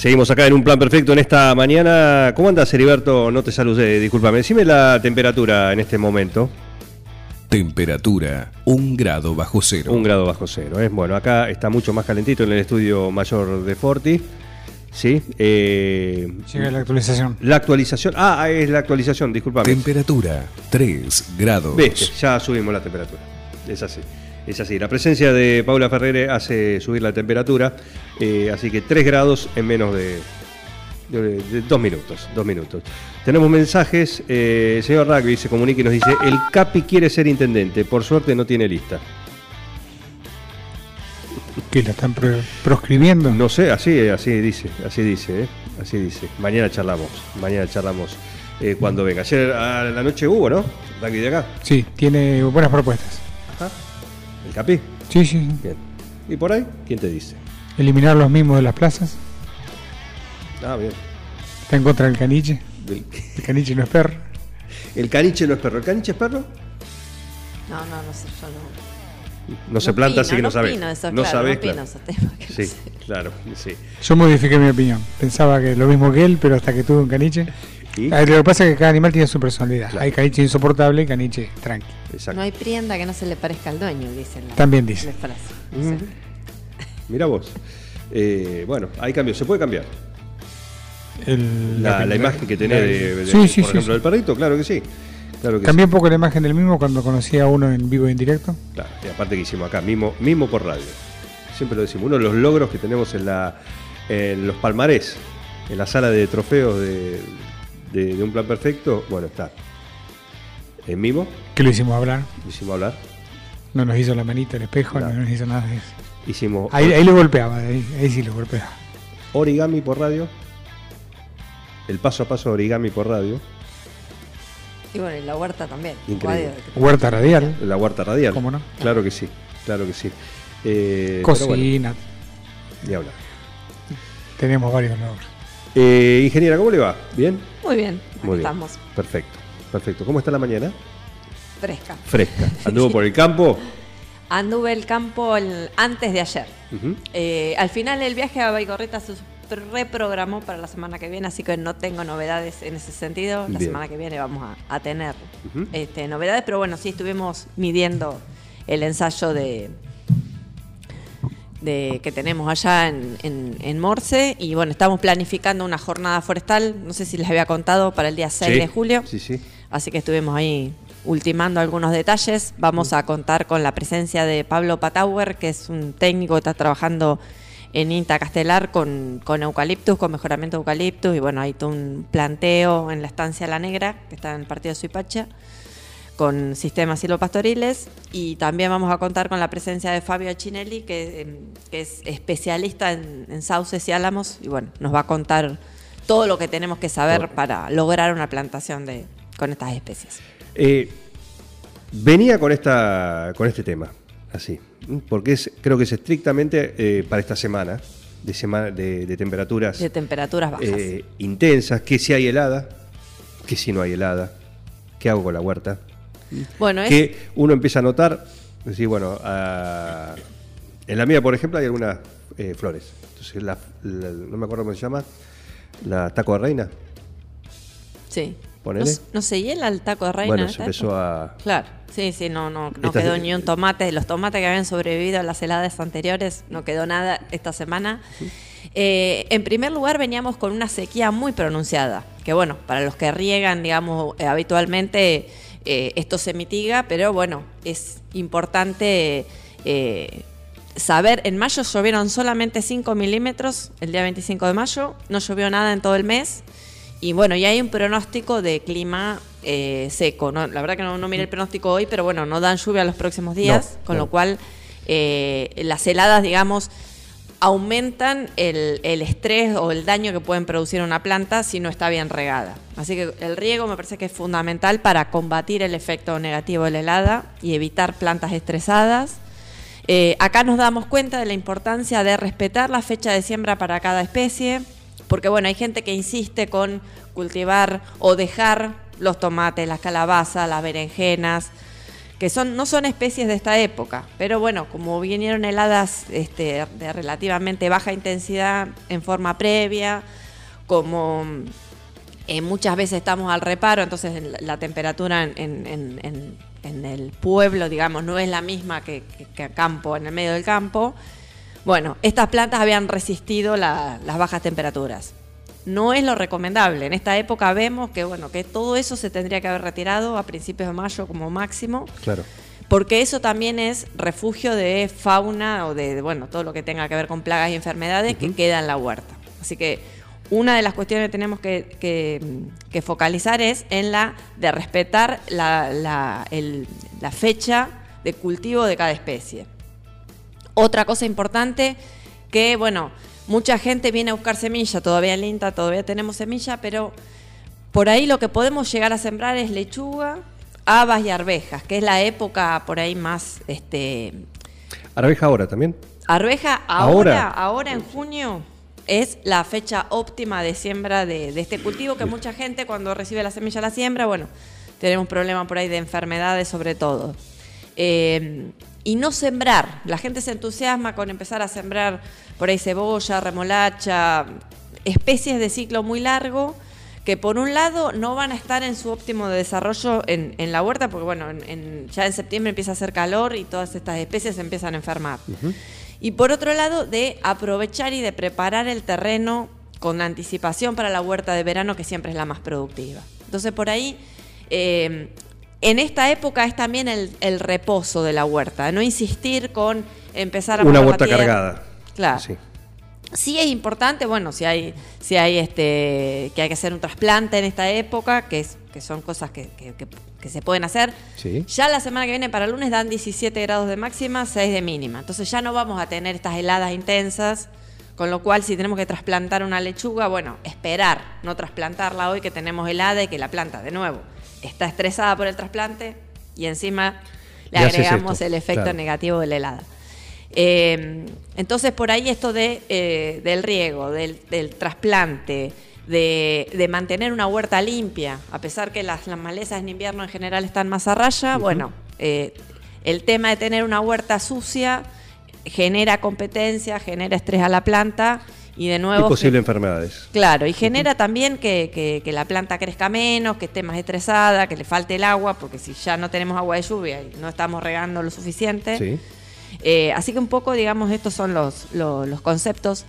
Seguimos acá en un plan perfecto en esta mañana. ¿Cómo andas, Heriberto? No te saludé, discúlpame. Decime la temperatura en este momento. Temperatura, un grado bajo cero. Un grado bajo cero. ¿eh? Bueno, acá está mucho más calentito en el estudio mayor de Forti. ¿Sí? Eh, Llega la actualización. la actualización. Ah, es la actualización, discúlpame. Temperatura, 3 grados. Viste, ya subimos la temperatura. Es así. Es así. La presencia de Paula Ferrere hace subir la temperatura. eh, así que 3 grados en menos de, de- de dos minutos. Dos minutos. Tenemos mensajes. eh, el señor Rugby se comunica y nos dice: El Capi quiere ser intendente. Por suerte no tiene lista. Que la están pro- proscribiendo. No sé, así, así dice. Así dice, ¿eh? Así dice. Mañana charlamos. Mañana charlamos eh, cuando venga. Ayer a la noche hubo, ¿no? Rugby de acá. Sí, tiene buenas propuestas. Ajá. ¿El Capi? Sí, sí. Bien. ¿Y por ahí? ¿Quién te dice? Eliminar los mismos de las plazas. Ah, bien. Está en contra del caniche. Del- El caniche no es perro. El caniche no es perro. ¿El caniche es perro? No, no, no sé, yo no. No, se planta, opino, así que no, no sabes. eso, no claro, sabes, no claro. esos temas que no Sí, sé. claro, sí. Yo modifiqué mi opinión. Pensaba que lo mismo que él, pero hasta que tuve un caniche. Ah, Lo que pasa es que cada animal tiene su personalidad. Claro. Hay caniche insoportable y caniche tranqui. Exacto. No hay prienda que no se le parezca al dueño, dicen la, También dice. la frase. Sí. Mira vos. Eh, bueno, hay cambios. ¿Se puede cambiar? El- La, la la- imagen que tenés la- de, de- Sí, sí, por sí, ejemplo, sí. del perrito, claro que sí. Claro que Cambié un poco la imagen del mismo cuando conocí a uno en vivo y en directo. Claro, y aparte que hicimos acá, mismo, mismo por radio. Siempre lo decimos. Uno de los logros que tenemos en, la, en los palmarés, en la sala de trofeos de, de- de un plan perfecto, bueno, está. En Mimo, Que lo hicimos hablar. hicimos hablar. No nos hizo la manita el espejo, no nos hizo nada de eso. Hicimos Ahí, ahí lo golpeaba, ahí, ahí sí lo golpeaba. origami por radio. El paso a paso origami por radio. Y bueno, y la huerta también. Increíble. Radio Huerta radial, La huerta radial. ¿cómo no? Claro que sí, claro que sí. Eh, bueno, Cocina, ni hablar. tenemos varios logros. Eh, ingeniera, ¿cómo le va? ¿Bien? Muy bien, Muy bien. estamos Perfecto, perfecto. ¿Cómo está la mañana? fresca. Fresca. ¿Anduvo por el campo? Anduve el campo el- antes de ayer. Eh, al final el viaje a Baigorreta se reprogramó para la semana que viene, así que no tengo novedades en ese sentido. La Bien. semana que viene vamos a, a tener este, novedades, pero bueno, sí estuvimos midiendo el ensayo de, de que tenemos allá en, en- en Morse y bueno, estamos planificando una jornada forestal, no sé si les había contado, para el día 6 Sí, de julio. Sí, sí. Así que estuvimos ahí ultimando algunos detalles. Vamos a contar con la presencia de Pablo Patauer, que es un técnico que está trabajando en INTA Castelar con, con eucaliptus, con mejoramiento de eucaliptus. Y bueno, hay todo un planteo en la estancia La Negra, que está en el partido de Suipacha, con sistemas silvopastoriles. Y también vamos a contar con la presencia de Fabio Chinelli, que, em, que es especialista en, en sauces y álamos. Y bueno, nos va a contar todo lo que tenemos que saber para lograr una plantación de, con estas especies. Eh, venía con esta con este tema, así, porque es, creo que es estrictamente eh, para esta semana, de, semana de, de temperaturas De temperaturas bajas. eh, intensas, que si hay helada, que si no hay helada, qué hago con la huerta, bueno, es, que uno empieza a notar, decir, bueno, ah, en la mía, por ejemplo, hay algunas eh, flores. Entonces, la- la- no me acuerdo cómo se llama, la taco de reina. sí. ponele. No, no se hiela el taco de reina. bueno, en se empezó a... Claro, sí, sí, no, no, no Esta- quedó ni un tomate. Los tomates que habían sobrevivido a las heladas anteriores, no quedó nada esta semana. Eh, en primer lugar, veníamos con una sequía muy pronunciada. Que bueno, para los que riegan, digamos, eh, habitualmente, eh, esto se mitiga, pero bueno, es importante. eh, saber, en mayo llovieron solamente 5 milímetros, el día 25 de mayo, no llovió nada en todo el mes. Y bueno, y hay un pronóstico de clima eh, seco. ¿no? La verdad que no, no miré el pronóstico hoy, pero bueno, no dan lluvia los próximos días, No, con lo cual eh, las heladas, digamos, aumentan el, el estrés o el daño que pueden producir una planta si no está bien regada. Así que el riego me parece que es fundamental para combatir el efecto negativo de la helada y evitar plantas estresadas. Eh, acá nos damos cuenta de la importancia de respetar la fecha de siembra para cada especie, porque bueno, hay gente que insiste con cultivar o dejar los tomates, las calabazas, las berenjenas, que son, no son especies de esta época, pero bueno, como vinieron heladas este, de relativamente baja intensidad en forma previa, como eh, muchas veces estamos al reparo, entonces en la, temperatura en, el pueblo, digamos, no es la misma que, que- campo, en el medio del campo. Bueno, estas plantas habían resistido la- las bajas temperaturas. No es lo recomendable. En esta época vemos que bueno, que todo eso se tendría que haber retirado a principios de mayo como máximo, Claro. porque eso también es refugio de fauna o de, de, bueno, todo lo que tenga que ver con plagas y enfermedades que queda en la huerta. Así que una de las cuestiones que tenemos que, que- que focalizar es en la de respetar la, la- el- la fecha de cultivo de cada especie. Otra cosa importante que, bueno, mucha gente viene a buscar semilla, todavía en INTA, todavía tenemos semilla, pero por ahí lo que podemos llegar a sembrar es lechuga, habas y arvejas, que es la época por ahí más, este, Arveja ahora también. arveja Ahora. ahora, ahora en junio es la fecha óptima de siembra de, de este cultivo que mucha gente cuando recibe la semilla la siembra, bueno, tenemos problemas por ahí de enfermedades sobre todo. Eh, y no sembrar, la gente se entusiasma con empezar a sembrar por ahí cebolla, remolacha, especies de ciclo muy largo que por un lado no van a estar en su óptimo de desarrollo en, en la huerta, porque bueno, en- en- ya en septiembre empieza a hacer calor y todas estas especies se empiezan a enfermar. Y por otro lado, de aprovechar y de preparar el terreno con anticipación para la huerta de verano, que siempre es la más productiva. Entonces, por ahí, eh, en esta época es también el, el reposo de la huerta, no insistir con empezar a Una huerta tierra. cargada. Claro. Sí. Sí es importante, bueno, si hay, si hay este, que hay que hacer un trasplante en esta época, que, es, que son cosas que, que- que- que se pueden hacer. Sí. Ya la semana que viene para el lunes dan 17 grados de máxima, 6 de mínima. Entonces ya no vamos a tener estas heladas intensas, con lo cual si tenemos que trasplantar una lechuga, bueno, esperar, no trasplantarla hoy que tenemos helada y que la planta de nuevo está estresada por el trasplante y encima le Y agregamos esto, el efecto claro. negativo de la helada. Eh, entonces, por ahí esto de, eh, del riego, del, del trasplante, de, de mantener una huerta limpia, a pesar que las, las malezas en invierno en general están más a raya, bueno, eh, el tema de tener una huerta sucia genera competencia, genera estrés a la planta y de Y nuevo... posibles ge- enfermedades. Claro, y genera también que, que- que la planta crezca menos, que esté más estresada, que le falte el agua, porque si ya no tenemos agua de lluvia y no estamos regando lo suficiente, Sí. eh, así que un poco, digamos, estos son los, lo- los conceptos.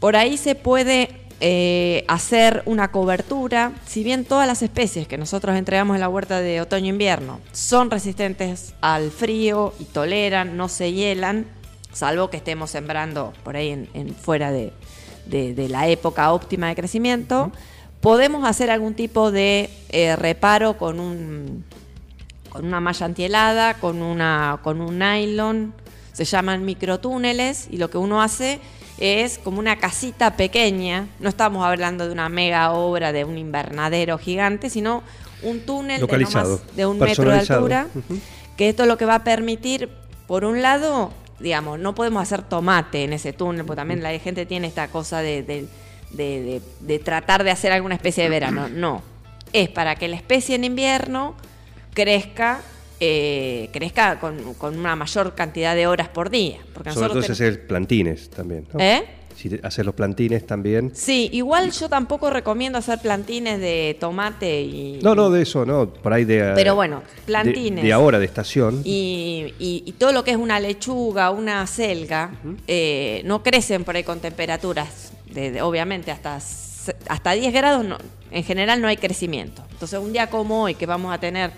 Por ahí se puede eh, hacer una cobertura, si bien todas las especies que nosotros entregamos en la huerta de otoño-invierno son resistentes al frío y toleran, no se hielan, salvo que estemos sembrando por ahí en, en fuera de, de- de la época óptima de crecimiento, podemos hacer algún tipo de eh, reparo con un con una malla antihelada, con, una, con un nylon, se llaman microtúneles y lo que uno hace es como una casita pequeña, no estamos hablando de una mega obra de un invernadero gigante, sino un túnel de, no Localizado, más de un metro de altura, que esto lo que va a permitir, por un lado, digamos, no podemos hacer tomate en ese túnel, porque también la gente tiene esta cosa de, de- de- de- de tratar de hacer alguna especie de verano, no, es para que la especie en invierno crezca eh, crezca con, con una mayor cantidad de horas por día. Porque Sobre todo si hacer plantines también. ¿no? ¿Eh? Si hacer los plantines también. Sí, igual yo tampoco recomiendo hacer plantines de tomate y... No, no, de eso, no. Por ahí de. Pero bueno, plantines. De, ahora, de estación. Y, y- y todo lo que es una lechuga, una selga, eh, no crecen por ahí con temperaturas, de, de- obviamente hasta, hasta 10 grados, no- en general no hay crecimiento. Entonces un día como hoy, que vamos a tener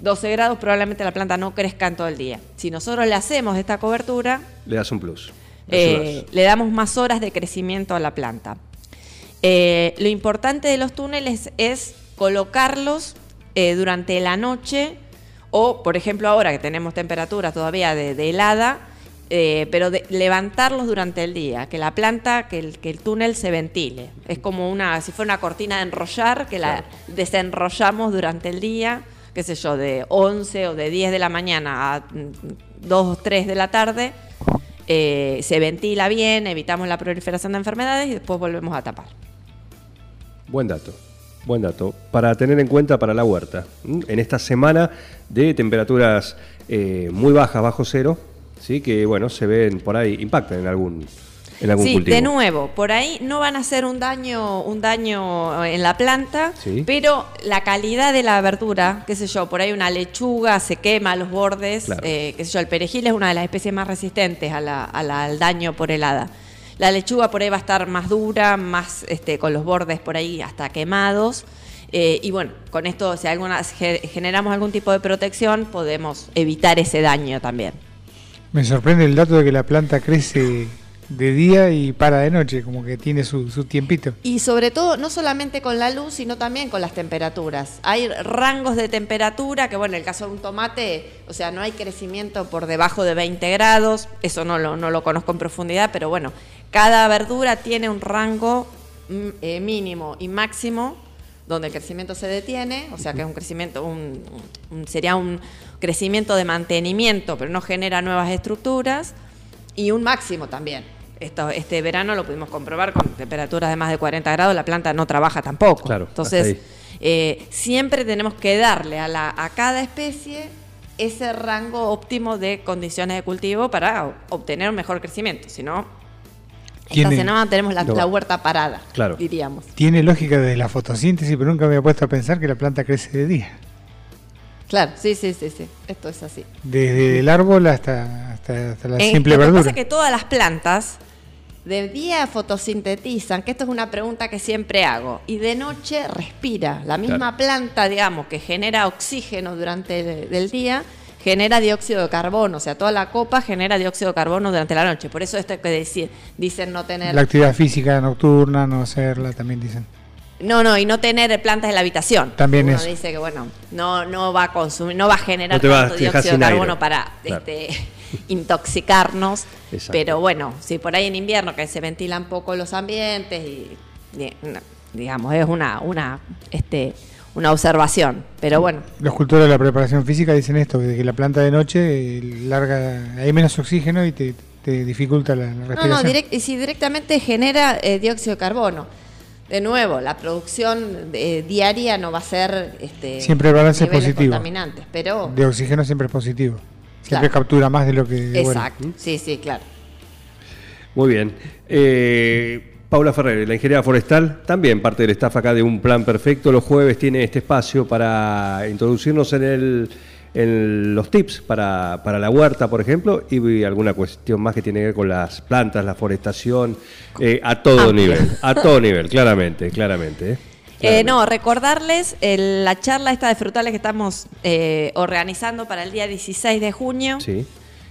12 grados, probablemente la planta no crezca en todo el día. Si nosotros le hacemos esta cobertura, Le das un plus. Le eh, le damos más horas de crecimiento a la planta. Eh, lo importante de los túneles es colocarlos eh, durante la noche o, por ejemplo, ahora que tenemos temperaturas todavía de, de helada, eh, pero de- levantarlos durante el día, que la planta, que el, que el túnel se ventile. Es como una, si fuera una cortina de enrollar, que la desenrollamos durante el día, qué sé yo, de 11 o de 10 de la mañana a 2 o 3 de la tarde. Eh, se ventila bien, evitamos la proliferación de enfermedades y después volvemos a tapar. Buen dato, buen dato. Para tener en cuenta para la huerta. En esta semana de temperaturas eh, muy bajas, bajo cero, ¿sí? que bueno, se ven por ahí, impactan en algún, en algún Sí, cultivo. de nuevo, por ahí no van a hacer un daño, un daño en la planta, Sí. pero la calidad de la verdura, qué sé yo, por ahí una lechuga se quema a los bordes, Claro. eh, qué sé yo, el perejil es una de las especies más resistentes a la- a la- al daño por helada. La lechuga por ahí va a estar más dura, más este, con los bordes por ahí hasta quemados. eh, y bueno, con esto, si alguna, ge- generamos algún tipo de protección, podemos evitar ese daño también. Me sorprende el dato de que la planta crece de día y para de noche, como que tiene su, tiempito. Y sobre todo, no solamente con la luz, sino también con las temperaturas. Hay rangos de temperatura que, bueno, en el caso de un tomate, o sea, no hay crecimiento por debajo de 20 grados, eso no lo, no lo conozco en profundidad, pero bueno, cada verdura tiene un rango mm, eh, mínimo y máximo donde el crecimiento se detiene, o sea que es un crecimiento, un, un- sería un crecimiento de mantenimiento, pero no genera nuevas estructuras, y un máximo también. Esto, este verano lo pudimos comprobar con temperaturas de más de 40 grados, la planta no trabaja tampoco. Claro, Entonces, eh, siempre tenemos que darle a, la, a cada especie ese rango óptimo de condiciones de cultivo para obtener un mejor crecimiento. Si no, esta semana tenemos la, No. la huerta parada, Claro. diríamos. Tiene lógica desde la fotosíntesis, pero nunca me había puesto a pensar que la planta crece de día. Claro, sí, sí, sí, sí. Esto es así. Desde el árbol hasta, hasta, hasta la Eh, simple lo que verdura. pasa es que todas las plantas de día fotosintetizan, que esto es una pregunta que siempre hago, y de noche respira. La misma Claro. planta, digamos, que genera oxígeno durante el del día, genera dióxido de carbono. O sea, toda la copa genera dióxido de carbono durante la noche. Por eso esto que decir, dicen no tener... La actividad física nocturna, no hacerla, también dicen. No, no, y no tener plantas en la habitación. También Uno eso. dice que, bueno, no, no va a consumir, no va a generar No te tanto dióxido de aire. carbono para Claro. este, intoxicarnos. Exacto. Pero bueno, si por ahí en invierno que se ventilan poco los ambientes y, y, no, digamos, es una, una, este, una observación. Pero bueno, Los cultores de la preparación física dicen esto, que que la planta de noche eh, larga, hay menos oxígeno y te, te dificulta la, la no, respiración. no, direct- y si directamente genera eh, dióxido de carbono. De nuevo, la producción eh, diaria no va a ser este, Siempre el balance es positivo. contaminantes, pero De oxígeno siempre es positivo. Siempre Claro. captura más de lo que... bueno. Exacto, sí, sí, claro. Muy bien. Eh, Paula Ferrer, la ingeniera forestal, también parte del staff acá de Un Plan Perfecto. Los jueves tiene este espacio para introducirnos en, el, en los tips para, para la huerta, por ejemplo, y alguna cuestión más que tiene que ver con las plantas, la forestación, eh, a todo nivel. A todo nivel, claramente, claramente. ¿eh? Eh, no, recordarles el- la charla esta de frutales que estamos eh, organizando para el día 16 de junio. Sí.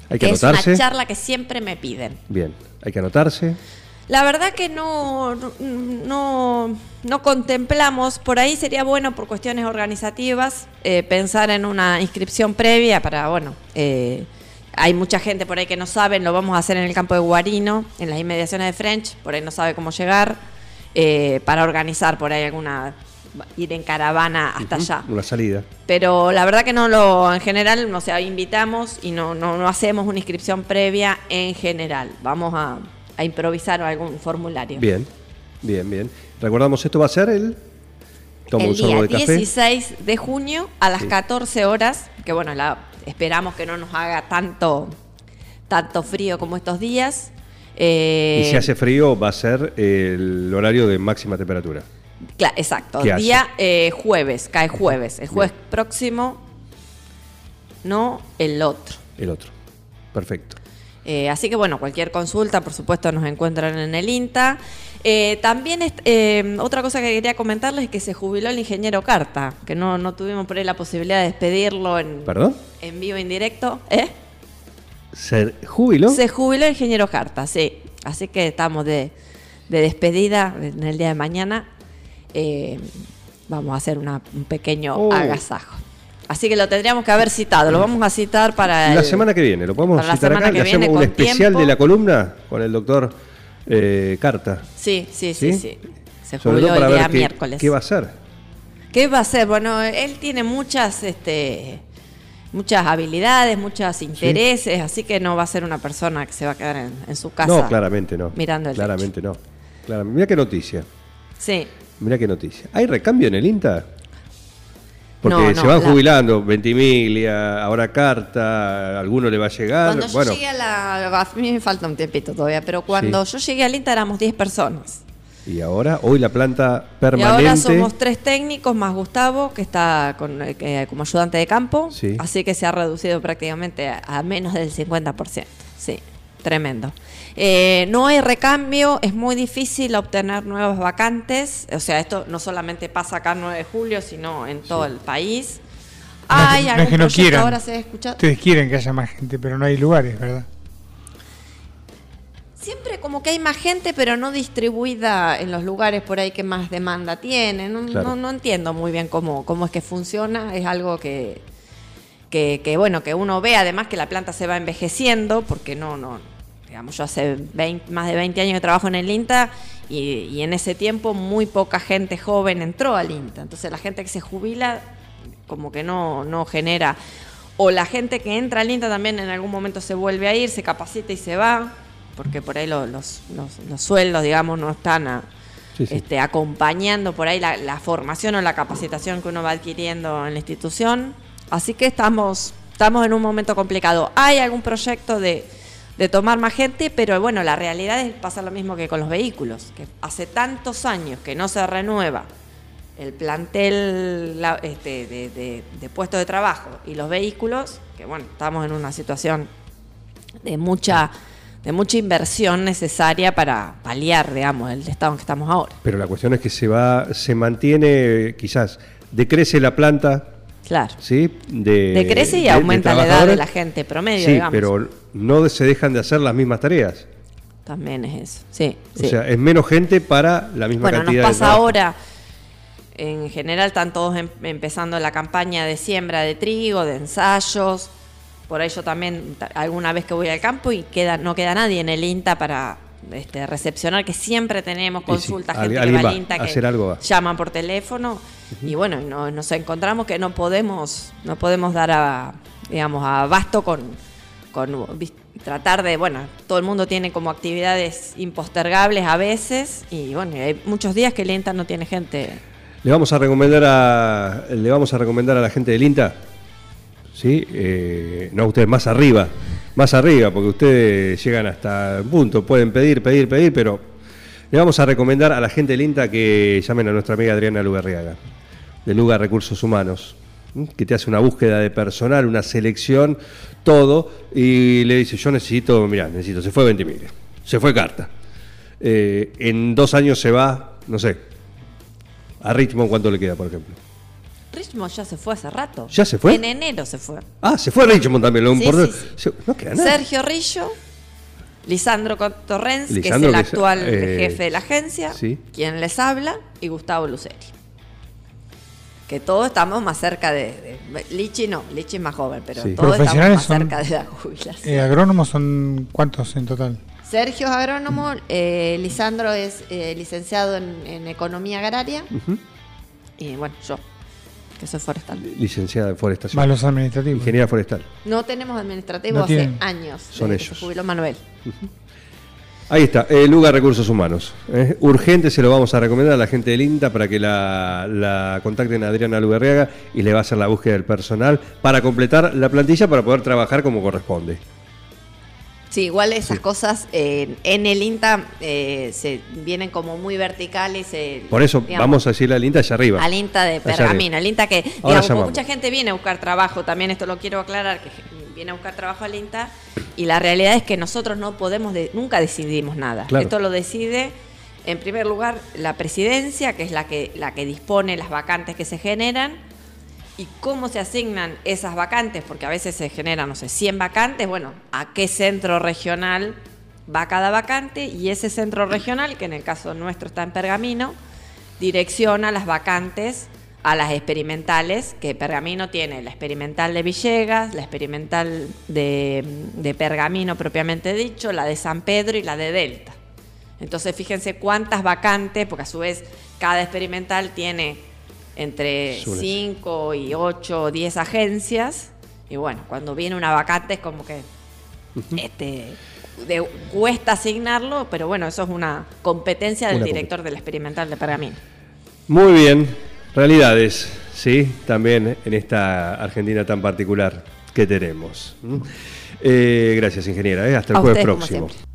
Hay que que es una anotarse. charla que siempre me piden. Bien, hay que anotarse. La verdad que no, no, no contemplamos, por ahí sería bueno por cuestiones organizativas eh, pensar en una inscripción previa para, bueno, eh, hay mucha gente por ahí que no saben, lo vamos a hacer en el campo de Guarino, en las inmediaciones de French, por ahí no sabe cómo llegar, eh, para organizar por ahí alguna, ir en caravana hasta allá. Una salida. Pero la verdad que no lo, en general, o sea, invitamos y no, no, no hacemos una inscripción previa en general. Vamos a, a improvisar algún formulario. Bien, bien, bien. Recordamos, esto va a ser el... Toma el un día de café. 16 de junio a las Sí. 14 horas, que bueno, la, esperamos que no nos haga tanto, tanto frío como estos días. Eh, Y si hace frío va a ser el horario de máxima temperatura. cla- exacto, día eh, jueves, cae jueves. El jueves próximo, no el otro. El otro. Perfecto. Eh, así que bueno, cualquier consulta, por supuesto, nos encuentran en el INTA. Eh, también eh, otra cosa que quería comentarles es que se jubiló el ingeniero Carta, que no, no tuvimos por ahí la posibilidad de despedirlo en, ¿Perdón? en vivo en directo. ¿Eh? ¿Se jubiló? Se jubiló el ingeniero Carta, sí. Así que estamos de, de despedida en el día de mañana. Eh, vamos a hacer una- un pequeño Oh. agasajo. Así que lo tendríamos que haber citado. Lo vamos a citar para La el- semana que viene, ¿lo podemos para la citar acá? que ¿Le hacemos viene un especial tiempo. de la columna con el doctor eh, Carta? Sí, sí, sí, ¿Sí? sí. Se jubiló el día ver qué, miércoles. qué va a hacer. ¿Qué va a hacer? Bueno, él tiene muchas, este, muchas habilidades, muchos intereses, así que no va a ser una persona que se va a quedar en, en su casa. No, claramente no. Mirando el Claramente no. Claramente. Mira qué noticia. Sí. Mira qué noticia. ¿Hay recambio en el INTA? Porque No, no, se van la- jubilando, Ventimiglia, ahora Carta, alguno le va a llegar. Cuando yo bueno, llegué a la... A mí me falta un tiempito todavía, pero cuando yo llegué al INTA éramos 10 personas. Y ahora, hoy la planta Y permanente. ahora somos tres técnicos más Gustavo, que está con, eh, que- como ayudante de campo. Sí. Así que se ha reducido prácticamente a, a menos del 50%. Sí, tremendo. Eh, no hay recambio, es muy difícil obtener nuevas vacantes. O sea, esto no solamente pasa acá en 9 de julio, sino en todo el país. No es que- Hay no es algún que no quieran. ahora se ha escuchado. Ustedes quieren que haya más gente, pero no hay lugares, ¿verdad? Siempre como que hay más gente, pero no distribuida en los lugares por ahí que más demanda tiene. No, Claro. no, no entiendo muy bien cómo, cómo es que funciona. Es algo que, que, que, bueno, que uno ve además que la planta se va envejeciendo, porque no, no, digamos, yo hace 20 más de 20 años que trabajo en el INTA y, y en ese tiempo muy poca gente joven entró al INTA. Entonces la gente que se jubila como que no, no genera... O la gente que entra al INTA también en algún momento se vuelve a ir, se capacita y se va, porque por ahí lo- los, los, los sueldos, digamos, no están a- Sí, sí. Este, acompañando por ahí la, la formación o la capacitación que uno va adquiriendo en la institución. Así que estamos, estamos en un momento complicado. Hay algún proyecto de, de tomar más gente, pero bueno, la realidad es pasa lo mismo que con los vehículos, que hace tantos años que no se renueva el plantel la- este, de, de, de puestos de trabajo y los vehículos, que bueno, estamos en una situación de mucha, de mucha inversión necesaria para paliar, digamos, el estado en que estamos ahora. Pero la cuestión es que se va, se mantiene, quizás, decrece la planta, Claro. ¿sí? De, Decrece y de- de aumenta la edad de la gente promedio, Sí, digamos. pero no se dejan de hacer las mismas tareas. También es eso. Sí, O sí. sea, es menos gente para la misma bueno, nos cantidad de pasa trabajo. ahora. En general están todos em- empezando la campaña de siembra de trigo, de ensayos. Por ahí yo también ta- alguna vez que voy al campo y queda no queda nadie en el INTA para este, recepcionar, que siempre tenemos sí, consultas, gente que va al INTA que algo llaman por teléfono y bueno, no- nos encontramos que no podemos no podemos dar a digamos a abasto con con tratar de, bueno, todo el mundo tiene como actividades impostergables a veces y bueno, hay muchos días que el INTA no tiene gente. Le vamos a recomendar a le vamos a recomendar a la gente del INTA, sí, Eh, no ustedes más arriba, más arriba, porque ustedes llegan hasta un punto, pueden pedir, pedir, pedir, pero le vamos a recomendar a la gente del INTA que llamen a nuestra amiga Adriana Lugarriaga, de Lugar Recursos Humanos, que te hace una búsqueda de personal, una selección, todo, y le dice, yo necesito, mirá, necesito, se fue 20 mil, se fue carta. Eh, en dos años se va, no sé, a Richmond, ¿cuánto le queda, por ejemplo? Richmond ya se fue hace rato. ¿Ya se fue? En enero se fue. Ah, se fue a Richmond también, lo Sí, importante. sí, sí. Se- No queda nada. Sergio Rillo, Lisandro Torrens, que es el actual eh, jefe de la agencia, sí. quien les habla, y Gustavo Luceri. Que todos estamos más cerca de, de- Lichi no, Lichi es más joven, pero Sí. todos estamos más son- cerca de la jubilación. Eh, agrónomos son cuántos en total. Sergio es agrónomo, eh, Lisandro es eh, licenciado en, en economía agraria y bueno, yo, que soy forestal. Licenciada en forestación. Más los administrativos. Ingeniera forestal. No tenemos administrativo No hace tienen. años. Son desde que ellos. Se jubiló Manuel. Ahí está, el Lugar Recursos Humanos. ¿eh? Urgente se lo vamos a recomendar a la gente del INTA para que la, la contacten a Adriana Lugarriaga y le va a hacer la búsqueda del personal para completar la plantilla para poder trabajar como corresponde. Sí, igual esas cosas eh, en el INTA eh, se vienen como muy verticales. eh, Por eso digamos, vamos a decirle al INTA allá arriba. al INTA de Pergamino, al INTA que, digamos, mucha gente viene a buscar trabajo, también esto lo quiero aclarar, que viene a buscar trabajo al INTA, y la realidad es que nosotros no podemos, de- nunca decidimos nada. Claro. Esto lo decide, en primer lugar, la presidencia, que es la que, la que dispone las vacantes que se generan, y cómo se asignan esas vacantes, porque a veces se generan, no sé, 100 vacantes, bueno, a qué centro regional va cada vacante y ese centro regional, que en el caso nuestro está en Pergamino, direcciona las vacantes a las experimentales, que Pergamino tiene la experimental de Villegas, la experimental de, de Pergamino propiamente dicho, la de San Pedro y la de Delta. Entonces fíjense cuántas vacantes, porque a su vez cada experimental tiene entre Suele ser. 5 y 8 o 10 agencias. Y bueno, cuando viene una vacante es como que este, de- cuesta asignarlo, pero bueno, eso es una competencia del Una director del experimental de Pergamino. Muy bien, realidades, ¿sí? También en esta Argentina tan particular que tenemos. ¿m? Eh, gracias, ingeniera. ¿eh? Hasta el A jueves ustedes, próximo.